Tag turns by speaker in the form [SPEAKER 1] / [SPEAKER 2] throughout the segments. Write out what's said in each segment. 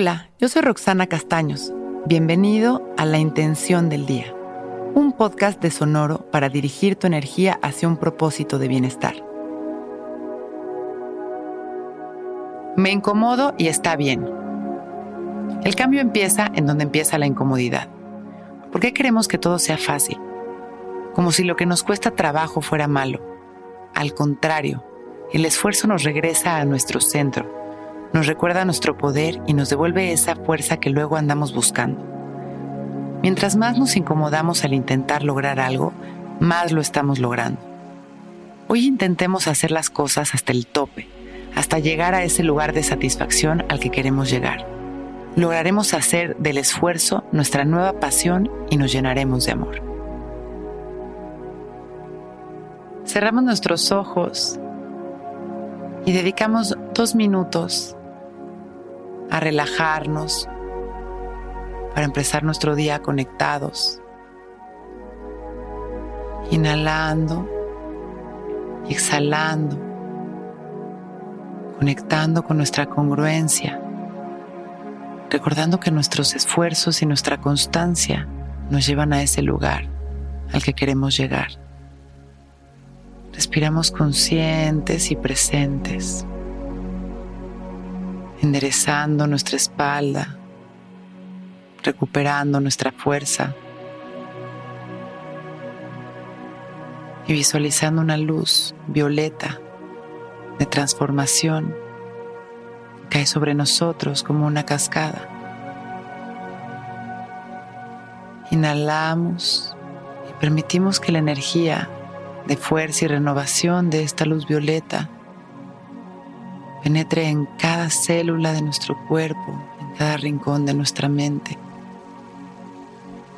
[SPEAKER 1] Hola, yo soy Roxana Castaños. Bienvenido a La Intención del Día, un podcast de Sonoro para dirigir tu energía hacia un propósito de bienestar. Me incomodo y está bien. El cambio empieza en donde empieza la incomodidad. ¿Por qué queremos que todo sea fácil? Como si lo que nos cuesta trabajo fuera malo. Al contrario, el esfuerzo nos regresa a nuestro centro nos recuerda nuestro poder y nos devuelve esa fuerza que luego andamos buscando. Mientras más nos incomodamos al intentar lograr algo, más lo estamos logrando. Hoy intentemos hacer las cosas hasta el tope, hasta llegar a ese lugar de satisfacción al que queremos llegar. Lograremos hacer del esfuerzo nuestra nueva pasión y nos llenaremos de amor. Cerramos nuestros ojos y dedicamos dos minutos a relajarnos para empezar nuestro día conectados. Inhalando y exhalando, conectando con nuestra congruencia, recordando que nuestros esfuerzos y nuestra constancia nos llevan a ese lugar al que queremos llegar. Respiramos conscientes y presentes enderezando nuestra espalda, recuperando nuestra fuerza y visualizando una luz violeta de transformación cae sobre nosotros como una cascada. Inhalamos y permitimos que la energía de fuerza y renovación de esta luz violeta penetre en cada célula de nuestro cuerpo, en cada rincón de nuestra mente.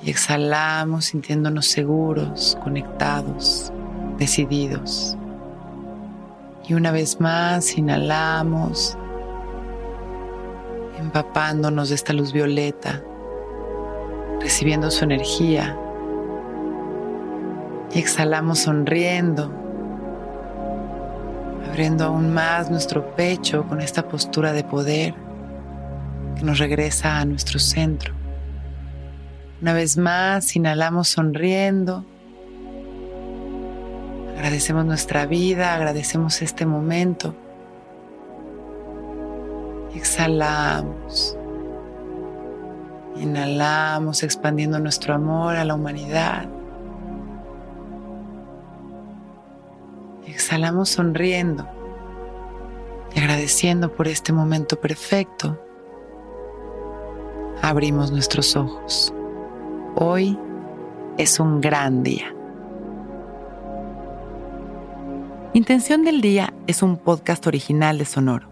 [SPEAKER 1] Y exhalamos sintiéndonos seguros, conectados, decididos. Y una vez más inhalamos, empapándonos de esta luz violeta, recibiendo su energía. Y exhalamos sonriendo abriendo aún más nuestro pecho con esta postura de poder que nos regresa a nuestro centro. Una vez más, inhalamos sonriendo. Agradecemos nuestra vida, agradecemos este momento. Exhalamos. Inhalamos expandiendo nuestro amor a la humanidad. Exhalamos sonriendo y agradeciendo por este momento perfecto. Abrimos nuestros ojos. Hoy es un gran día. Intención del Día es un podcast original de Sonoro.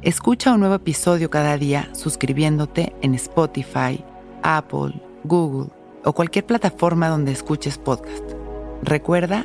[SPEAKER 1] Escucha un nuevo episodio cada día suscribiéndote en Spotify, Apple, Google o cualquier plataforma donde escuches podcast. Recuerda